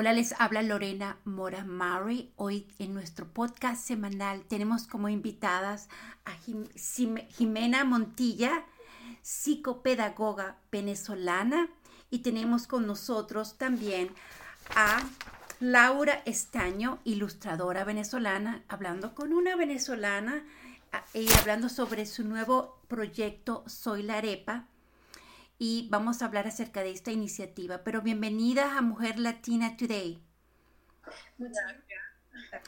Hola, les habla Lorena Mora Murray. Hoy en nuestro podcast semanal tenemos como invitadas a Jimena Montilla, psicopedagoga venezolana, y tenemos con nosotros también a Laura Estaño, ilustradora venezolana, hablando con una venezolana y hablando sobre su nuevo proyecto Soy la Arepa y vamos a hablar acerca de esta iniciativa. Pero bienvenida a Mujer Latina Today. Muchas gracias.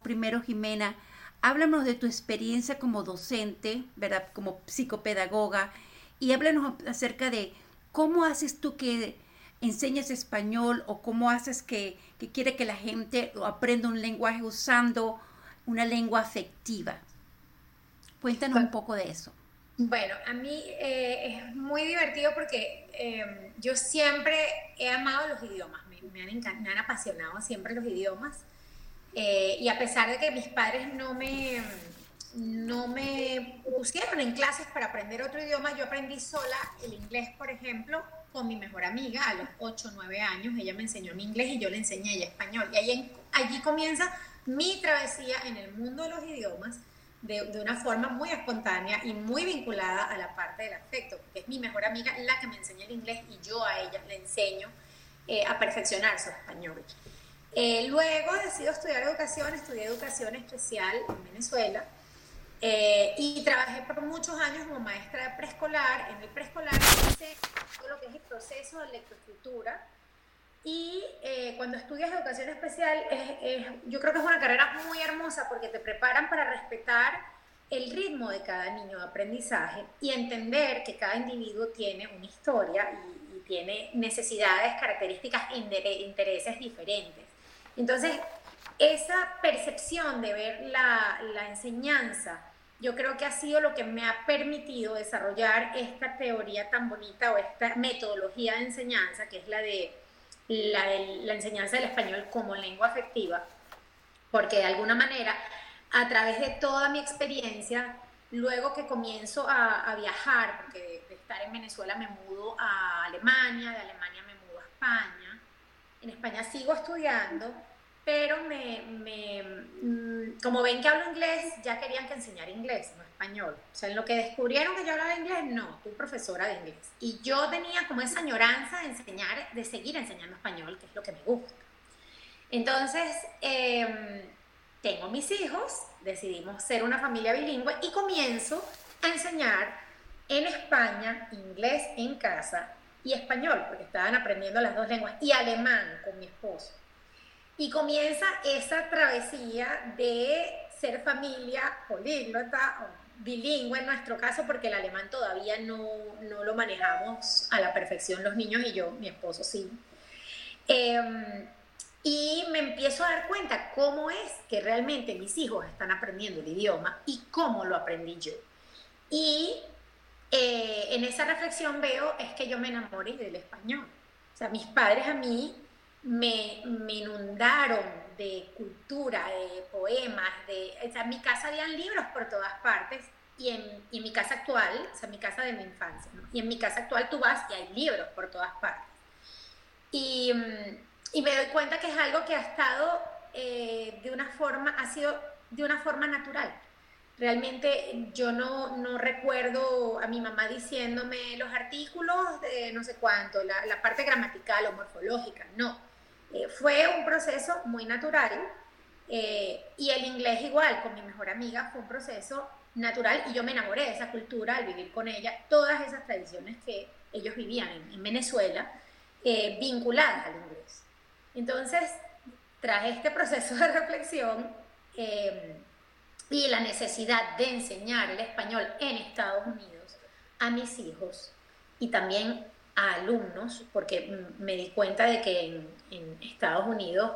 Primero, Jimena, háblanos de tu experiencia como docente, ¿verdad? Como psicopedagoga y háblanos acerca de cómo haces tú que enseñas español o cómo haces que, que quiere que la gente aprenda un lenguaje usando una lengua afectiva. Cuéntanos un poco de eso. Bueno, a mí eh, es muy divertido porque em, yo siempre he amado los idiomas, me, han, me han, apasionado siempre los idiomas. Eh, y a pesar de que mis padres no me, no me pusieron en clases para aprender otro idioma, yo aprendí sola el inglés, por ejemplo, con mi mejor amiga a los 8 o 9 años. Ella me enseñó mi inglés y yo le enseñé a ella español. Y allí, allí comienza mi travesía en el mundo de los idiomas de, una forma muy espontánea y muy vinculada a la parte del afecto, porque es mi mejor amiga la que me enseña el inglés y yo a ella le enseño eh, a perfeccionar su español. Eh, luego decido estudiar educación, estudié educación especial en Venezuela eh, y trabajé por muchos años como maestra de preescolar. En el preescolar hice todo lo que es el proceso de lectoescritura, y eh, cuando estudias educación especial, yo creo que es una carrera muy hermosa porque te preparan para respetar el ritmo de cada niño de aprendizaje y entender que cada individuo tiene una historia y, tiene necesidades, características e intereses diferentes. Entonces, esa percepción de ver la, la enseñanza, yo creo que ha sido lo que me ha permitido desarrollar esta teoría tan bonita o esta metodología de enseñanza, que es la de la, enseñanza del español como lengua afectiva, porque de alguna manera, a través de toda mi experiencia, luego que comienzo a, viajar, porque de, estar en Venezuela me mudo a Alemania, de Alemania me mudo a España, en España sigo estudiando, pero me, me, mm, como ven que hablo inglés, ya querían que enseñara inglés, no español. O sea, en lo que descubrieron que yo hablaba inglés, no, tú profesora de inglés. Y yo tenía como esa añoranza de enseñar, de seguir enseñando español, que es lo que me gusta. Entonces, em, tengo mis hijos, decidimos ser una familia bilingüe y comienzo a enseñar en España inglés en casa y español, porque estaban aprendiendo las dos lenguas, y alemán con mi esposo. Y comienza esa travesía de ser familia políglota o bilingüe en nuestro caso, porque el alemán todavía no, no lo manejamos a la perfección los niños y yo, mi esposo sí. Em, y me empiezo a dar cuenta cómo es que realmente mis hijos están aprendiendo el idioma y cómo lo aprendí yo. Y eh, en esa reflexión veo es que yo me enamoré del español. O sea, mis padres a mí me, inundaron de cultura, de poemas, de, o sea, en mi casa habían libros por todas partes y en, mi casa actual, o sea, mi casa de mi infancia, y en mi casa actual tú vas y hay libros por todas partes. Y, y me doy cuenta que es algo que ha estado eh, de una forma, ha sido de una forma natural. Realmente yo no, no, recuerdo a mi mamá diciéndome los artículos de no sé cuánto, la, la parte gramatical o morfológica, no eh, fue un proceso muy natural eh, y el inglés igual, con mi mejor amiga, fue un proceso natural y yo me enamoré de esa cultura al vivir con ella, todas esas tradiciones que ellos vivían en, Venezuela, eh, vinculadas al inglés. Entonces, tras este proceso de reflexión y la necesidad de enseñar el español en Estados Unidos a mis hijos y también alumnos, porque me di cuenta de que en, Estados Unidos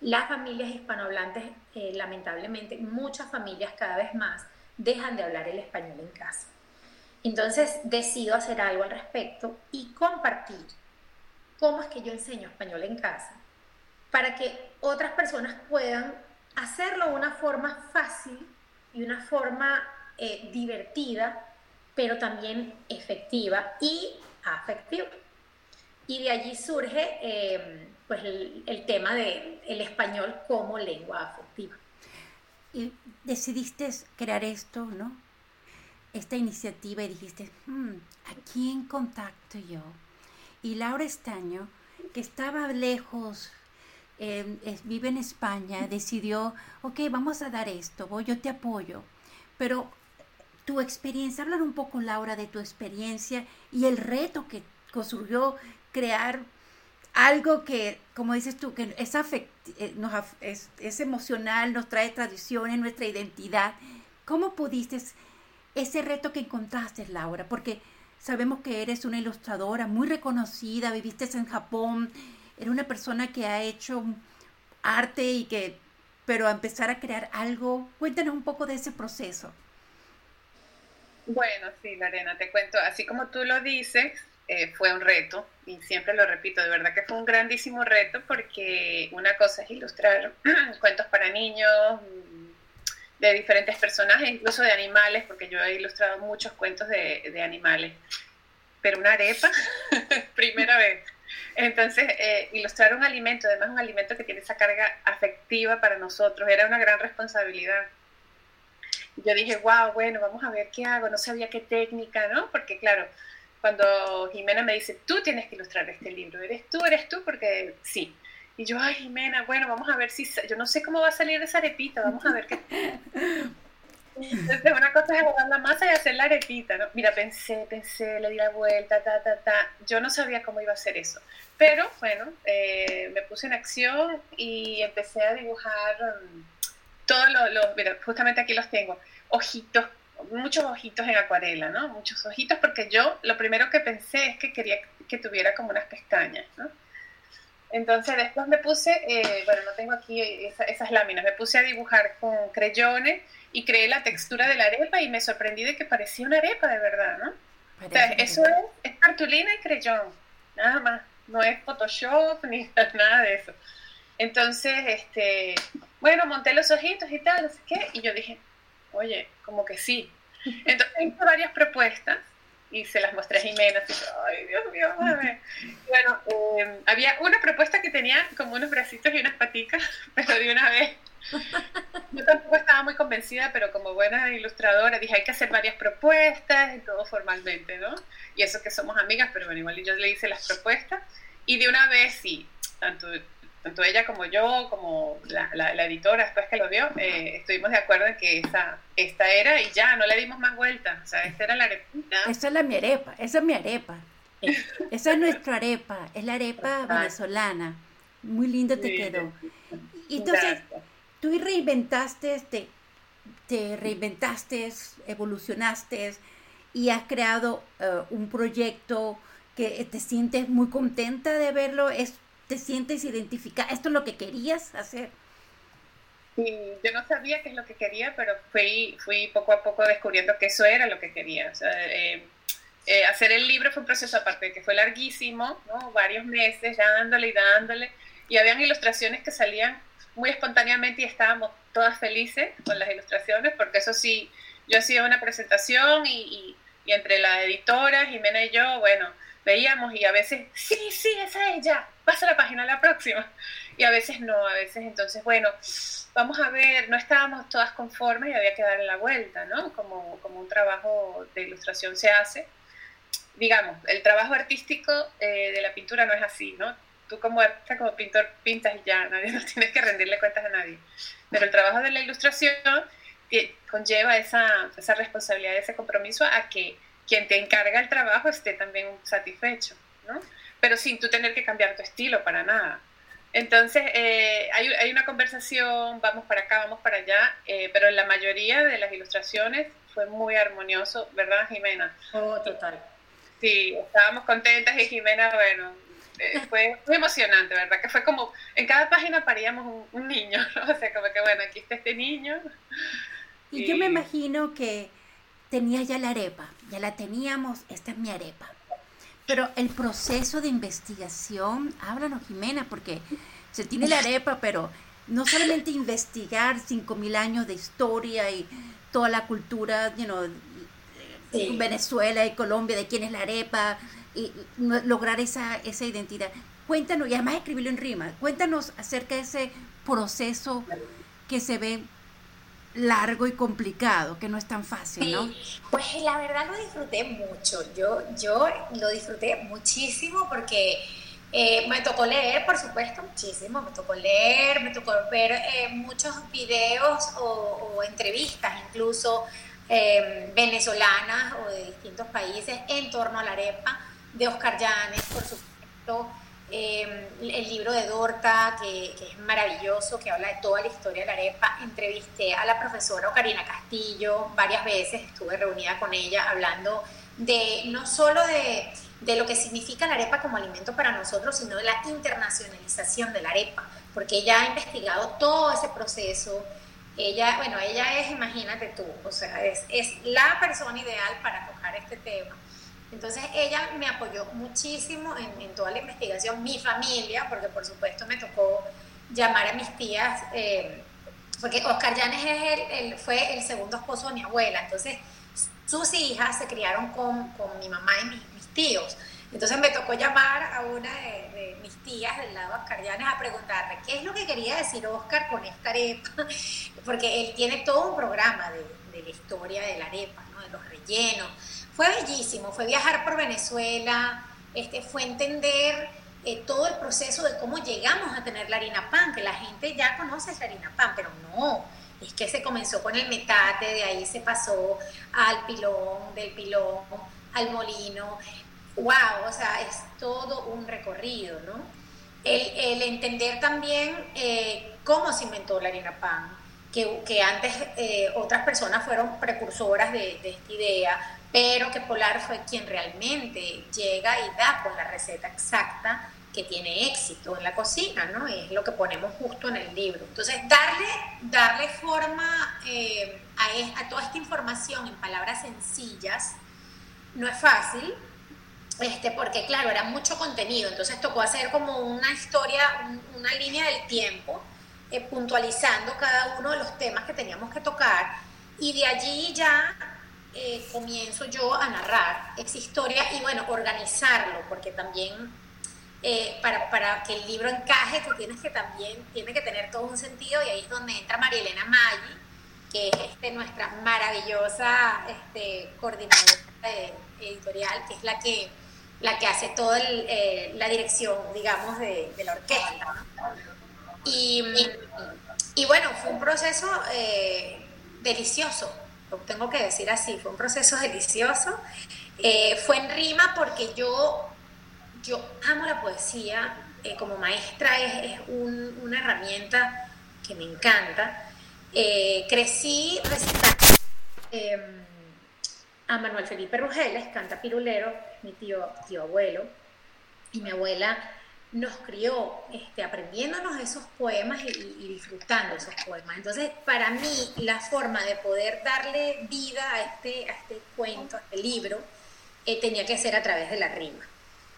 las familias hispanohablantes, eh, lamentablemente, muchas familias cada vez más dejan de hablar el español en casa. Entonces decido hacer algo al respecto y compartir cómo es que yo enseño español en casa para que otras personas puedan hacerlo de una forma fácil y una forma eh, divertida, pero también efectiva y afectivo. Y de allí surge eh, pues el, tema del el español como lengua afectiva. Y decidiste crear esto, ¿no? Esta iniciativa y dijiste, hmm, ¿a quién contacto yo? Y Laura Estaño, que estaba lejos, eh, vive en España, decidió, ok, vamos a dar esto, voy, yo te apoyo. Pero tu experiencia, hablar un poco, Laura, de tu experiencia y el reto que surgió crear algo que, como dices tú, que es, eh, nos, es, es, emocional, nos trae tradiciones, nuestra identidad. ¿Cómo pudiste ese reto que encontraste, Laura? Porque sabemos que eres una ilustradora muy reconocida, viviste en Japón, eres una persona que ha hecho arte y que, pero a empezar a crear algo, cuéntanos un poco de ese proceso. Bueno, sí, Lorena, te cuento, así como tú lo dices, eh, fue un reto, y siempre lo repito, de verdad que fue un grandísimo reto porque una cosa es ilustrar cuentos para niños mm, de diferentes personajes, incluso de animales, porque yo he ilustrado muchos cuentos de, de animales, pero una arepa, primera vez. Entonces, eh, ilustrar un alimento, además un alimento que tiene esa carga afectiva para nosotros, era una gran responsabilidad. Yo dije, wow, bueno, vamos a ver qué hago, no sabía qué técnica, ¿no? Porque claro, cuando Jimena me dice, tú tienes que ilustrar este libro, eres tú, eres tú, porque sí. Y yo, ay, Jimena, bueno, vamos a ver si, yo no sé cómo va a salir esa arepita, vamos a ver qué. Entonces, una cosa es agarrar la masa y hacer la arepita, ¿no? Mira, pensé, pensé, le di la vuelta, ta, ta, ta. Yo no sabía cómo iba a hacer eso. Pero, bueno, eh, me puse en acción y empecé a dibujar um, todos los, mira, justamente aquí los tengo, ojitos muchos ojitos en acuarela, ¿no? Muchos ojitos porque yo lo primero que pensé es que quería que tuviera como unas pestañas, ¿no? Entonces después me puse, eh, bueno, no tengo aquí esas láminas, me puse a dibujar con creyones y creé la textura de la arepa y me sorprendí de que parecía una arepa de verdad, ¿no? o sea, eso es, es, cartulina y creyón, nada más, no es Photoshop ni nada de eso. Entonces, este, bueno, monté los ojitos y tal, no sé qué, y yo dije, oye, como que sí. Entonces hice varias propuestas y se las mostré a Jimena. Así, Ay, Dios mío, ver. Bueno, em, había una propuesta que tenía como unos bracitos y unas paticas, pero de una vez. Yo tampoco estaba muy convencida, pero como buena ilustradora dije, hay que hacer varias propuestas y todo formalmente, ¿no? Y eso que somos amigas, pero bueno, igual yo le hice las propuestas y de una vez sí, tanto tanto ella como yo, como la, la, editora después que lo vio, eh, estuvimos de acuerdo en que esa, esta era y ya, no le dimos más vuelta. O sea, esta era la arepita. Esa es la mi arepa, esa es mi arepa. esa es nuestra arepa, es la arepa venezolana. Muy lindo te quedó. Y entonces, tú reinventaste, te, te reinventaste, evolucionaste y has creado eh, un proyecto que te sientes muy contenta de verlo. Es te sientes identificada, esto es lo que querías hacer. Sí, yo no sabía qué es lo que quería, pero fui, fui poco a poco descubriendo que eso era lo que quería. Eh, eh, hacer el libro fue un proceso aparte, que fue larguísimo, ¿no? varios meses, dándole y dándole, y habían ilustraciones que salían muy espontáneamente y estábamos todas felices con las ilustraciones, porque eso sí, yo hacía una presentación y, y, y entre la editora, Jimena y yo, bueno, veíamos y a veces, sí, sí, esa es ella, pasa la página la próxima. Y a veces no, a veces entonces, bueno, vamos a ver, no estábamos todas conformes y había que darle la vuelta, ¿no? Como, como un trabajo de ilustración se hace. Digamos, el trabajo artístico eh, de la pintura no es así, ¿no? Tú como como pintor pintas y ya, nadie no tienes que rendirle cuentas a nadie. Pero el trabajo de la ilustración conlleva esa, esa responsabilidad, ese compromiso a que quien te encarga el trabajo esté también satisfecho, ¿no? Pero sin tú tener que cambiar tu estilo para nada. Entonces, eh, hay, hay, una conversación, vamos para acá, vamos para allá, eh, pero en la mayoría de las ilustraciones fue muy armonioso, ¿verdad, Jimena? Oh, total. Sí, estábamos contentas y Jimena, bueno, eh, fue muy emocionante, ¿verdad? Que fue como, en cada página paríamos un, niño, ¿no? O sea, como que, bueno, aquí está este niño. y... yo me imagino que tenía ya la arepa, ya la teníamos, esta es mi arepa. Pero el proceso de investigación, háblanos Jimena, porque se tiene la arepa, pero no solamente investigar 5.000 años de historia y toda la cultura you know, Venezuela y Colombia, de quién es la arepa, y lograr esa, esa identidad. Cuéntanos, y además escribirlo en rima, cuéntanos acerca de ese proceso que se ve largo y complicado, que no es tan fácil, ¿no? pues la verdad lo disfruté mucho. Yo, yo lo disfruté muchísimo porque eh, me tocó leer, por supuesto, muchísimo. Me tocó leer, me tocó ver eh, muchos videos o, entrevistas, incluso eh, venezolanas o de distintos países en torno a la arepa, de Oscar Llanes, por supuesto Em, el libro de Dorta, que, es maravilloso, que habla de toda la historia de la arepa. Entrevisté a la profesora Ocarina Castillo varias veces, estuve reunida con ella hablando de no solo de, de, lo que significa la arepa como alimento para nosotros, sino de la internacionalización de la arepa, porque ella ha investigado todo ese proceso. Ella, bueno, ella es, imagínate tú, o sea, es, es la persona ideal para tocar este tema. Entonces ella me apoyó muchísimo en, toda la investigación, mi familia, porque por supuesto me tocó llamar a mis tías, eh, porque Oscar Llanes es fue el segundo esposo de mi abuela, entonces sus hijas se criaron con, mi mamá y mis, tíos. Entonces me tocó llamar a una de, mis tías del lado de Oscar Llanes a preguntarle qué es lo que quería decir Oscar con esta arepa, porque él tiene todo un programa de, de la historia de la arepa, ¿no? de los rellenos fue bellísimo, fue viajar por Venezuela, este, fue entender eh, todo el proceso de cómo llegamos a tener la harina pan, que la gente ya conoce la harina pan, pero no, es que se comenzó con el metate, de ahí se pasó al pilón, del pilón al molino. ¡Wow! O sea, es todo un recorrido, ¿no? El, entender también eh, cómo se inventó la harina pan, que, que antes eh, otras personas fueron precursoras de, de esta idea, pero que Polar fue quien realmente llega y da con la receta exacta que tiene éxito en la cocina, ¿no? Es lo que ponemos justo en el libro. Entonces, darle, darle forma eh, a, toda esta información en palabras sencillas no es fácil, este, porque claro, era mucho contenido, entonces tocó hacer como una historia, una línea del tiempo, eh, puntualizando cada uno de los temas que teníamos que tocar, y de allí ya eh, comienzo yo a narrar esa historia y bueno, organizarlo, porque también eh, para, para, que el libro encaje, tú tienes que también, tiene que tener todo un sentido y ahí es donde entra Marielena Maggi, que es este, nuestra maravillosa este, coordinadora editorial, que es la que, la que hace toda eh, la dirección, digamos, de, la orquesta. Y, y, bueno, fue un proceso delicioso, tengo que decir así, fue un proceso delicioso. Eh, fue en rima porque yo, yo amo la poesía, eh, como maestra es, una herramienta que me encanta. Eh, crecí recitando em, a Manuel Felipe Rugeles, canta pirulero, mi tío, tío abuelo, y mi abuela nos crió este, aprendiéndonos esos poemas y, disfrutando esos poemas. Entonces, para mí, la forma de poder darle vida a este, a este cuento, a este libro, eh, tenía que ser a través de la rima.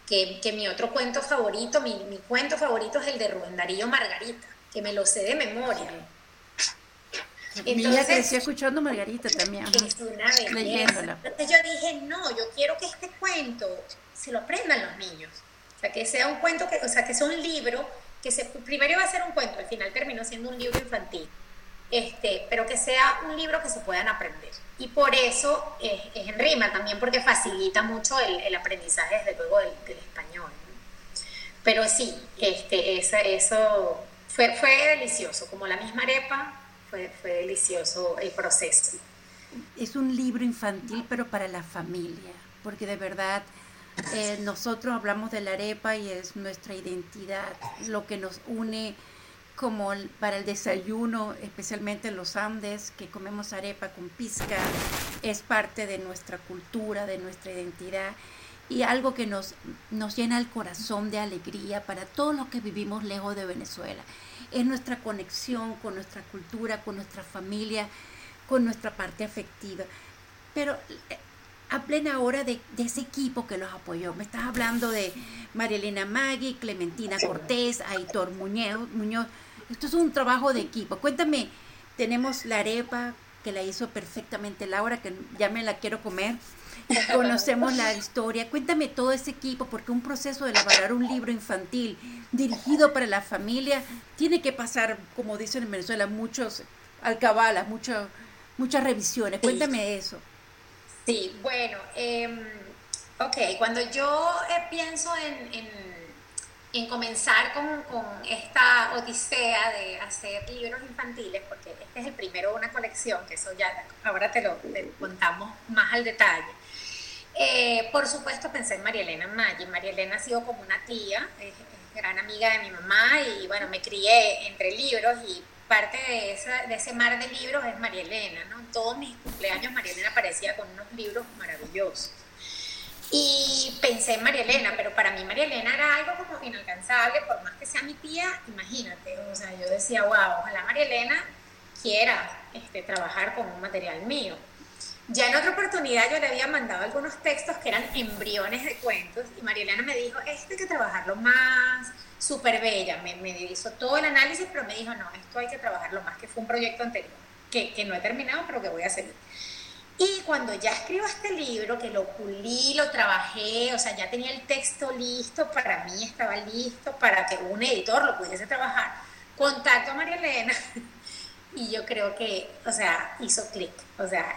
Que, que mi otro cuento favorito, mi, mi, cuento favorito es el de Rubén Darío Margarita, que me lo sé de memoria. Entonces, creció escuchando Margarita también. Es una belleza. Entonces yo dije, no, yo quiero que este cuento se lo aprendan los niños o sea, que sea un cuento, que, o sea, que sea un libro, que se, primero iba a ser un cuento, al final terminó siendo un libro infantil, este, pero que sea un libro que se puedan aprender. Y por eso es, en rima también, porque facilita mucho el, el aprendizaje, desde luego, del, español. Pero sí, este, esa, eso fue, fue delicioso, como la misma arepa, fue, fue delicioso el proceso. Es un libro infantil, pero para la familia, porque de verdad eh, nosotros hablamos de la arepa y es nuestra identidad, lo que nos une como para el desayuno, especialmente en los Andes, que comemos arepa con pizca, es parte de nuestra cultura, de nuestra identidad y algo que nos, nos llena el corazón de alegría para todos los que vivimos lejos de Venezuela. Es nuestra conexión con nuestra cultura, con nuestra familia, con nuestra parte afectiva. Pero eh, hablen ahora de, de, ese equipo que los apoyó. Me estás hablando de Marilena Magui, Clementina Cortés, Aitor Muñoz, Muñoz. Esto es un trabajo de equipo. Cuéntame, tenemos la arepa, que la hizo perfectamente Laura, que ya me la quiero comer. Conocemos la historia. Cuéntame todo ese equipo, porque un proceso de elaborar un libro infantil dirigido para la familia tiene que pasar, como dicen en Venezuela, muchos alcabalas, mucho, muchas revisiones. Cuéntame eso. Sí, bueno, eh, ok, cuando yo eh, pienso en, en, comenzar con, con, esta odisea de hacer libros infantiles, porque este es el primero de una colección, que eso ya ahora te lo contamos más al detalle. Eh, por supuesto pensé en María Elena Maggi. María Elena ha sido como una tía, gran amiga de mi mamá y bueno, me crié entre libros y parte de, ese mar de libros es María Elena, ¿no? Todos mis cumpleaños María Elena aparecía con unos libros maravillosos. Y pensé en María Elena, pero para mí María Elena era algo como inalcanzable, por más que sea mi tía, imagínate, o sea, yo decía, wow, ojalá María Elena quiera este, trabajar con un material mío. Ya en otra oportunidad yo le había mandado algunos textos que eran embriones de cuentos y María Elena me dijo, este hay que trabajarlo más, súper bella, me, me, hizo todo el análisis, pero me dijo, no, esto hay que trabajarlo más, que fue un proyecto anterior, que, que no he terminado, pero que voy a seguir. Y cuando ya escribo este libro, que lo pulí, lo trabajé, o sea, ya tenía el texto listo, para mí estaba listo para que un editor lo pudiese trabajar, contacto a María Elena y yo creo que, o sea, hizo clic, o sea,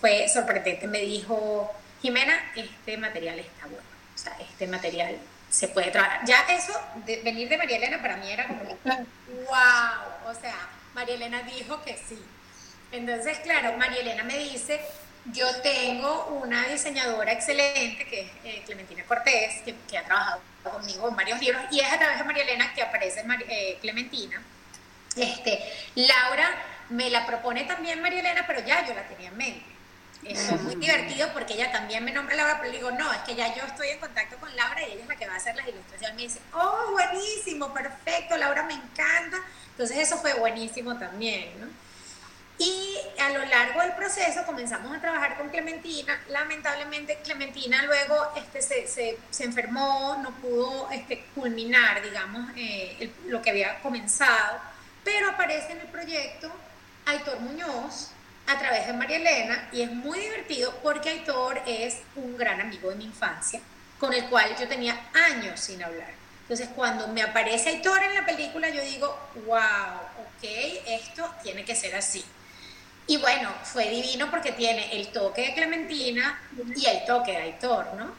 fue sorprendente. Me dijo, Jimena, este material está bueno, o sea, este material se puede trabajar. Ya eso, de venir de María Elena para mí era como, wow, o sea, María Elena dijo que sí. Entonces, claro, María Elena me dice, yo tengo una diseñadora excelente, que es eh, Clementina Cortés, que, ha trabajado conmigo en varios libros, y es a través de María Elena que aparece eh, Clementina este, Laura me la propone también María Elena, pero ya yo la tenía en mente. Es muy divertido porque ella también me nombra Laura, pero le digo, no, es que ya yo estoy en contacto con Laura y ella es la que va a hacer las ilustraciones. Me dice, oh, buenísimo, perfecto, Laura me encanta. Entonces eso fue buenísimo también, ¿no? Y a lo largo del proceso comenzamos a trabajar con Clementina. Lamentablemente Clementina luego este, se, se, se enfermó, no pudo este, culminar, digamos, eh, lo que había comenzado pero aparece en el proyecto Aitor Muñoz a través de María Elena y es muy divertido porque Aitor es un gran amigo de mi infancia con el cual yo tenía años sin hablar. Entonces cuando me aparece Aitor en la película yo digo, wow, ok, esto tiene que ser así. Y bueno, fue divino porque tiene el toque de Clementina y el toque de Aitor, ¿no?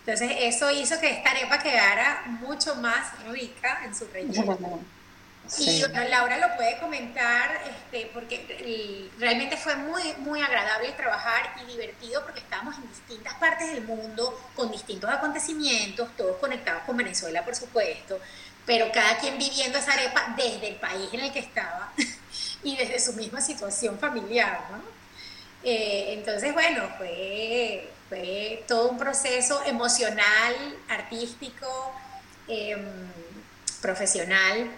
Entonces eso hizo que esta arepa quedara mucho más rica en su relleno. Y Laura lo puede comentar, este, porque realmente fue muy, muy agradable trabajar y divertido porque estábamos en distintas partes del mundo, con distintos acontecimientos, todos conectados con Venezuela, por supuesto, pero cada quien viviendo esa arepa desde el país en el que estaba y desde su misma situación familiar, ¿no? Eh, entonces, bueno, fue, fue todo un proceso emocional, artístico, em, profesional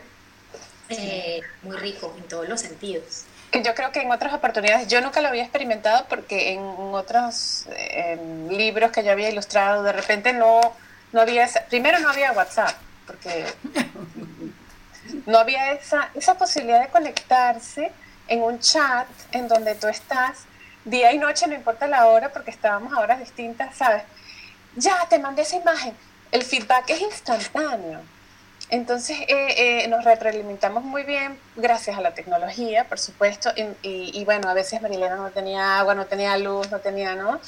eh, muy rico en todos los sentidos. Yo creo que en otras oportunidades, yo nunca lo había experimentado porque en otros libros que yo había ilustrado, de repente no, no había, primero no había WhatsApp, porque no había esa, esa posibilidad de conectarse en un chat en donde tú estás día y noche, no importa la hora, porque estábamos a horas distintas, ¿sabes? Ya, te mandé esa imagen. El feedback es instantáneo. Entonces eh, eh, nos retroalimentamos muy bien gracias a la tecnología, por supuesto, y, bueno, a veces Marilena no tenía agua, no tenía luz, no tenía, ¿no?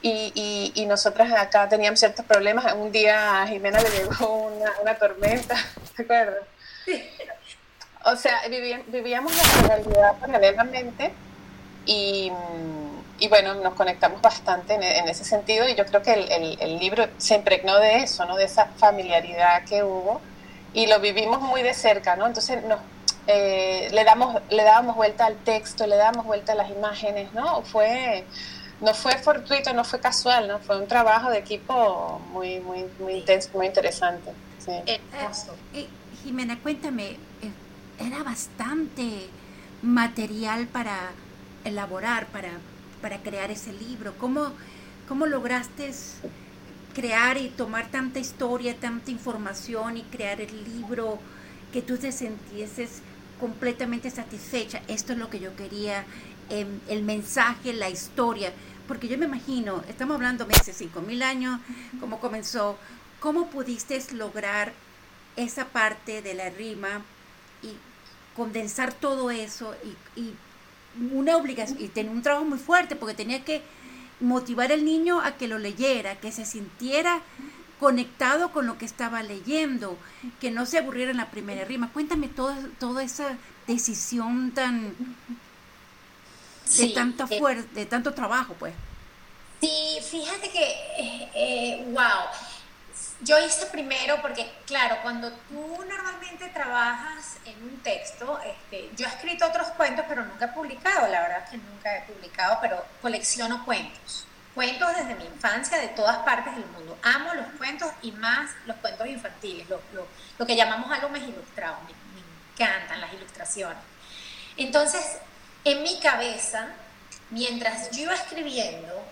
Y, y, nosotras acá teníamos ciertos problemas. Un día a Jimena le llegó una, tormenta, ¿te acuerdas? Sí. O sea, vivíamos la realidad paralelamente y, y, bueno, nos conectamos bastante en, ese sentido y yo creo que el, el, el libro se impregnó de eso, ¿no? De esa familiaridad que hubo y lo vivimos muy de cerca, ¿no? Entonces nos, eh, le, damos, le dábamos vuelta al texto, le dábamos vuelta a las imágenes, ¿no? Fue, no fue fortuito, no fue casual, ¿no? Fue un trabajo de equipo muy, muy, muy intenso, muy interesante. Sí. Eh, eh, Jimena, cuéntame, era bastante material para elaborar, para, para crear ese libro. ¿Cómo, cómo lograste crear y tomar tanta historia, tanta información y crear el libro que tú te sentieses completamente satisfecha. Esto es lo que yo quería em, el mensaje, la historia, porque yo me imagino, estamos hablando meses, cinco mil años, cómo comenzó, cómo pudiste lograr esa parte de la rima y condensar todo eso y, una obligación, y tener un trabajo muy fuerte porque tenía que motivar al niño a que lo leyera, que se sintiera conectado con lo que estaba leyendo, que no se aburriera en la primera rima. Cuéntame toda, toda esa decisión tan de tanta eh, fuerza, de tanto trabajo, pues. Sí, fíjate que, eh, eh, wow, yo hice primero porque, claro, cuando tú normalmente trabajas en un texto, este, yo he escrito otros cuentos, pero nunca he publicado, la verdad es que nunca he publicado, pero colecciono cuentos. Cuentos desde mi infancia, de todas partes del mundo. Amo los cuentos y más los cuentos infantiles, lo, lo, que llamamos álbumes ilustrados. Me, me encantan las ilustraciones. Entonces, en mi cabeza, mientras yo iba escribiendo,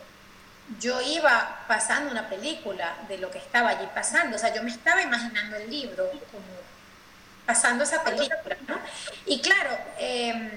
yo iba pasando una película de lo que estaba allí pasando, o sea, yo me estaba imaginando el libro como pasando esa película. Y claro, em,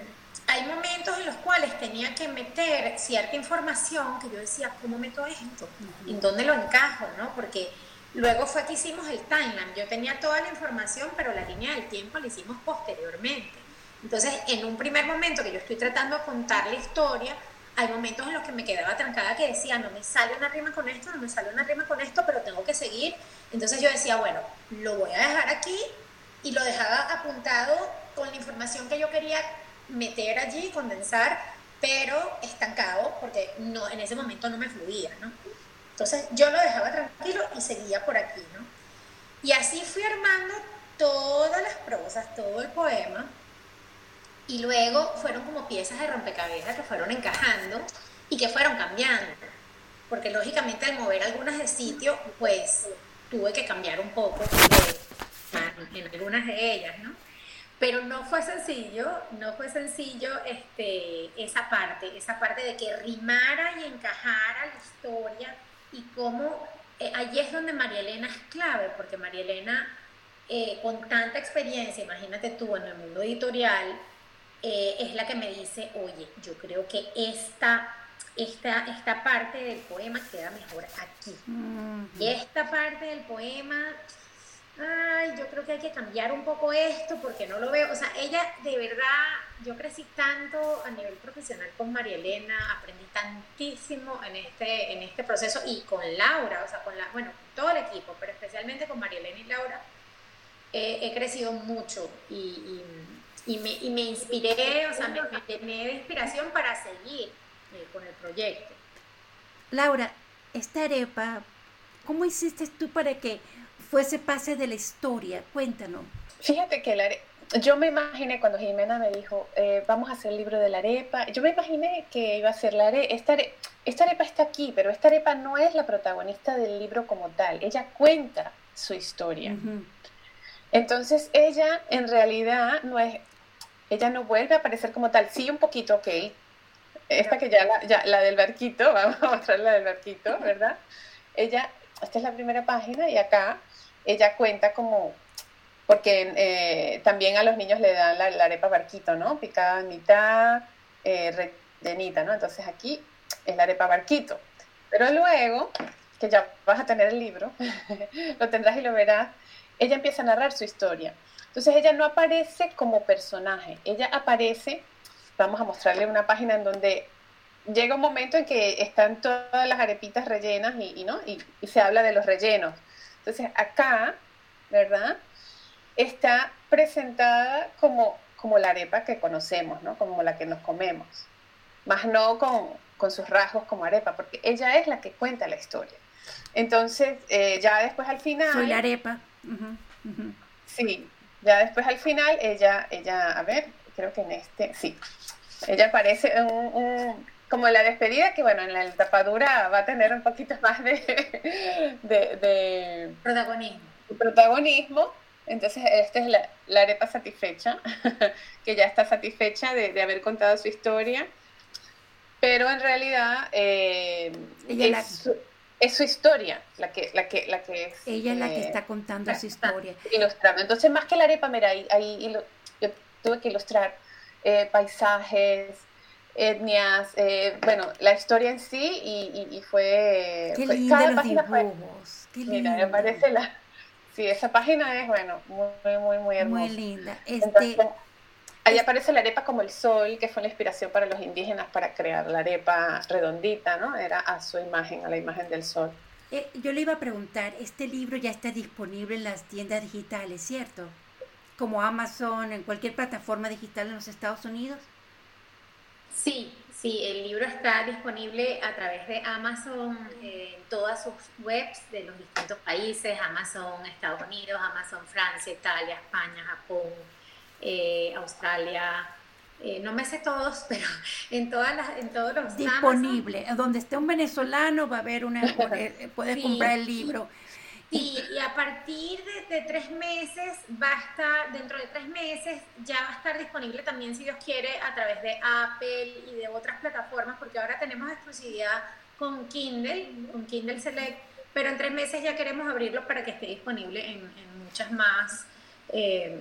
hay momentos en los cuales tenía que meter cierta información que yo decía, ¿cómo meto esto? ¿En dónde lo encajo? ¿no? Porque luego fue que hicimos el timeline, yo tenía toda la información, pero la línea del tiempo la hicimos posteriormente. Entonces, en un primer momento que yo estoy tratando de contar la historia, hay momentos en los que me quedaba trancada que decía, no me sale una rima con esto, no me sale una rima con esto, pero tengo que seguir. Entonces yo decía, bueno, lo voy a dejar aquí y lo dejaba apuntado con la información que yo quería meter allí, condensar, pero estancado porque no, en ese momento no me fluía, ¿no? Entonces yo lo dejaba tranquilo y seguía por aquí, ¿no? Y así fui armando todas las prosas, todo el poema, y luego fueron como piezas de rompecabezas que fueron encajando y que fueron cambiando. Porque lógicamente al mover algunas de sitio, pues tuve que cambiar un poco en algunas de ellas, ¿no? Pero no fue sencillo, no fue sencillo este, esa parte, esa parte de que rimara y encajara la historia y cómo eh, allí es donde María Elena es clave, porque María Elena, eh, con tanta experiencia, imagínate tú en el mundo editorial, eh, es la que me dice, oye, yo creo que esta, esta, esta parte del poema queda mejor aquí. Y esta parte del poema, ay, yo creo que hay que cambiar un poco esto porque no lo veo. O sea, ella de verdad, yo crecí tanto a nivel profesional con María Elena, aprendí tantísimo en este, en este proceso y con Laura, o sea, con la, bueno, todo el equipo, pero especialmente con María Elena y Laura, he crecido mucho y y me, y me inspiré, o sea, me, me de inspiración para seguir eh, con el proyecto. Laura, esta arepa, ¿cómo hiciste tú para que fuese pase de la historia? Cuéntanos. Fíjate que la yo me imaginé cuando Jimena me dijo, eh, vamos a hacer el libro de la arepa, yo me imaginé que iba a ser la arepa, esta, arepa, esta arepa está aquí, pero esta arepa no es la protagonista del libro como tal, ella cuenta su historia. Entonces ella en realidad no es, ella no vuelve a aparecer como tal. Sí, un poquito, ok. Esta que ya la, del barquito, vamos a mostrar la del barquito, ¿verdad? Ella, esta es la primera página y acá ella cuenta como, porque eh, también a los niños le dan la, arepa barquito, ¿no? Picada en mitad, eh, rellenita, ¿no? Entonces aquí es la arepa barquito. Pero luego, que ya vas a tener el libro, lo tendrás y lo verás, ella empieza a narrar su historia. Entonces ella no aparece como personaje, ella aparece, vamos a mostrarle una página en donde llega un momento en que están todas las arepitas rellenas y, ¿no? y, se habla de los rellenos. Entonces acá, ¿verdad? Está presentada como, como la arepa que conocemos, ¿no? Como la que nos comemos, más no con, con sus rasgos como arepa, porque ella es la que cuenta la historia. Entonces, eh, ya después al final... Soy la arepa. Sí, ya después al final, ella, ella, a ver, creo que en este, sí, ella aparece un, como la despedida, que bueno, en la tapadura va a tener un poquito más de, de, protagonismo. protagonismo. Entonces, esta es la, la arepa satisfecha, que ya está satisfecha de, de, haber contado su historia, pero en realidad eh, es, es su historia la que, la que, la que es. Ella es la que eh, está contando su historia. Ilustrando. Entonces, más que la arepa, mira, ahí, ahí yo tuve que ilustrar eh, paisajes, etnias, eh, bueno, la historia en sí y, fue... Qué lindo los dibujos, qué Mira, me parece la... Sí, esa página es, bueno, muy, muy, muy hermosa. Muy linda. Este... ahí aparece la arepa como el sol, que fue la inspiración para los indígenas para crear la arepa redondita, ¿no? Era a su imagen, a la imagen del sol. Eh, yo le iba a preguntar, este libro ya está disponible en las tiendas digitales, ¿cierto? Como Amazon, en cualquier plataforma digital en los Estados Unidos. Sí, sí, el libro está disponible a través de Amazon en todas sus webs de los distintos países, Amazon Estados Unidos, Amazon Francia, Italia, España, Japón, eh, Australia, eh, no me sé todos, pero en todas las, en todos los disponible. Donde esté un venezolano va a haber una, puedes comprar el libro. Y, y a partir de, tres meses va a estar, dentro de tres meses ya va a estar disponible también, si Dios quiere, a través de Apple y de otras plataformas, porque ahora tenemos exclusividad con Kindle, con Kindle Select, pero en tres meses ya queremos abrirlo para que esté disponible en, muchas más eh.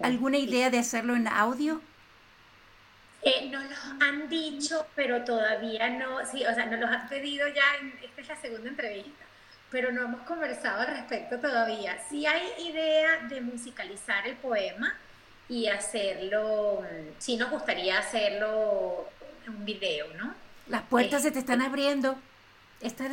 ¿Alguna idea de hacerlo en audio? Eh, nos lo han dicho, pero todavía no, sí, o sea, nos los han pedido ya, esta es la segunda entrevista pero no hemos conversado al respecto todavía. Sí hay idea de musicalizar el poema y hacerlo, sí nos gustaría hacerlo en un video, ¿no? Las puertas se te están abriendo. esto,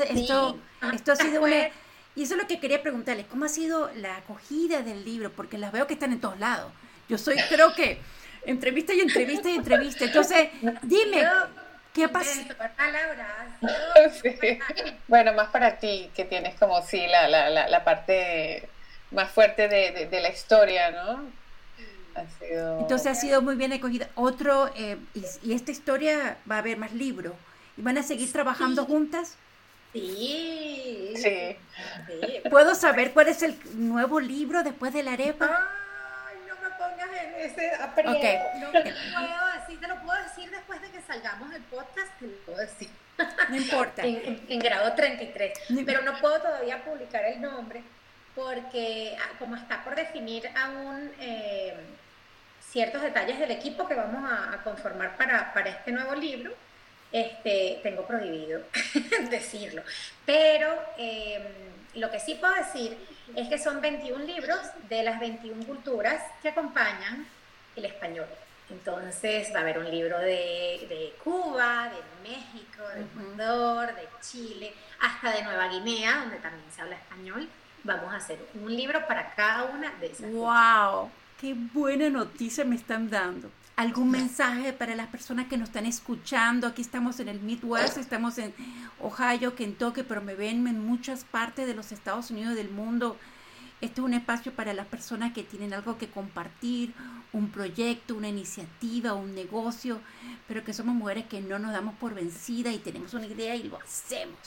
esto ha sido una... Y eso es lo que quería preguntarles, ¿cómo ha sido la acogida del libro? Porque las veo que están en todos lados. Yo soy, creo que, entrevista y entrevista y entrevista. Entonces, dime, ¿Qué pasa? Bueno, más para ti, que tienes como sí la, la, la, parte más fuerte de, de, la historia, ¿no? Ha sido... Entonces ha sido muy bien acogida. Otro, eh, y, esta historia va a haber más libros. ¿Y van a seguir trabajando juntas? Sí. sí. ¿Puedo saber cuál es el nuevo libro después de la arepa? Ay, no me pongas en ese aprieto. Okay. No puedo decir, te lo puedo decir después de que salgamos el podcast, te lo puedo decir. No importa. en, grado 33. Pero no puedo todavía publicar el nombre porque ah, como está por definir aún eh, ciertos detalles del equipo que vamos a, conformar para, para, este nuevo libro, este, tengo prohibido decirlo. Pero em, lo que sí puedo decir es que son 21 libros de las 21 culturas que acompañan el español. Entonces va a haber un libro de, Cuba, de México, de Ecuador, de Chile, hasta de Nueva Guinea, donde también se habla español. Vamos a hacer un libro para cada una de esas. ¡Wow! ¡Qué buena noticia me están dando! ¿Algún mensaje para las personas que nos están escuchando? Aquí estamos en el Midwest, estamos en Ohio, Kentucky, pero me ven en muchas partes de los Estados Unidos del mundo. Este es un espacio para las personas que tienen algo que compartir, un proyecto, una iniciativa, un negocio, pero que somos mujeres que no nos damos por vencida y tenemos una idea y lo hacemos.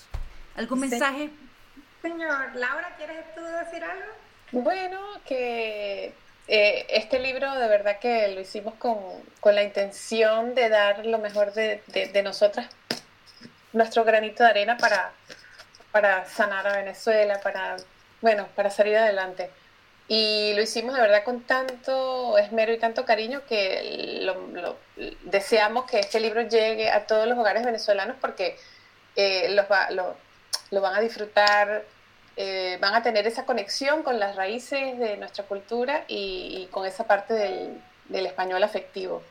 ¿Algún mensaje? Señor, Laura, ¿quieres tú decir algo? Bueno, que eh, este libro de verdad que lo hicimos con, la intención de dar lo mejor de, de, nosotras, nuestro granito de arena para, para sanar a Venezuela, para, bueno, para salir adelante. Y lo hicimos de verdad con tanto esmero y tanto cariño que lo, deseamos que este libro llegue a todos los hogares venezolanos porque eh, los lo, lo, van a disfrutar, eh, van a tener esa conexión con las raíces de nuestra cultura y, con esa parte del, del, español afectivo.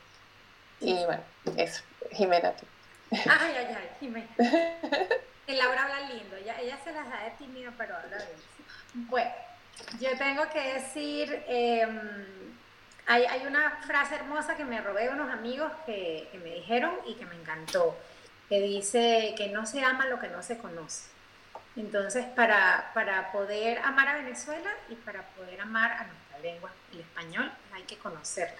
Y bueno, eso, Jimena. Tú. Ay, ay, ay, Jimena. Laura habla lindo, ella, ella se las da de tímida, pero habla bien. Bueno. Yo tengo que decir, em, hay, hay, una frase hermosa que me robé unos amigos que, que, me dijeron y que me encantó, que dice que no se ama lo que no se conoce. Entonces, para, para poder amar a Venezuela y para poder amar a nuestra lengua, el español, hay que conocerla.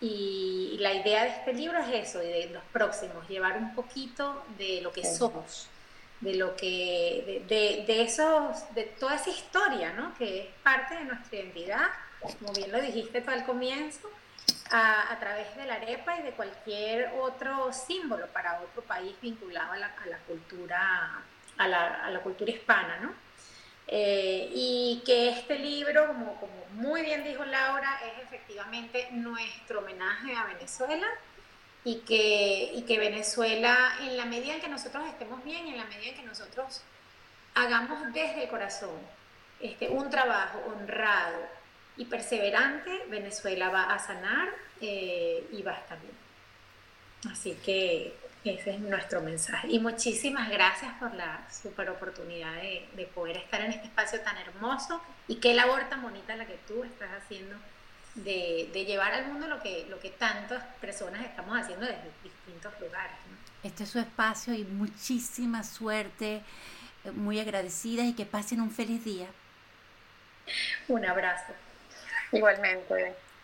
Y la idea de este libro es eso, y de los próximos, llevar un poquito de lo que somos de lo que, de, de, esos, de toda esa historia, ¿no? Que es parte de nuestra identidad, como bien lo dijiste tú al comienzo, a, a través de la arepa y de cualquier otro símbolo para otro país vinculado a la, a la cultura, a la, a la, cultura hispana, ¿no? Eh, y que este libro, como, como muy bien dijo Laura, es efectivamente nuestro homenaje a Venezuela y que, y que Venezuela, en la medida en que nosotros estemos bien, en la medida en que nosotros hagamos desde el corazón este, un trabajo honrado y perseverante, Venezuela va a sanar eh, y va a estar bien. Así que ese es nuestro mensaje. Y muchísimas gracias por la super oportunidad de, de, poder estar en este espacio tan hermoso y qué labor tan bonita la que tú estás haciendo de, de llevar al mundo lo que, lo que tantas personas estamos haciendo desde distintos lugares. Este es su espacio y muchísima suerte, eh, muy agradecida y que pasen un feliz día. Un abrazo. Igualmente.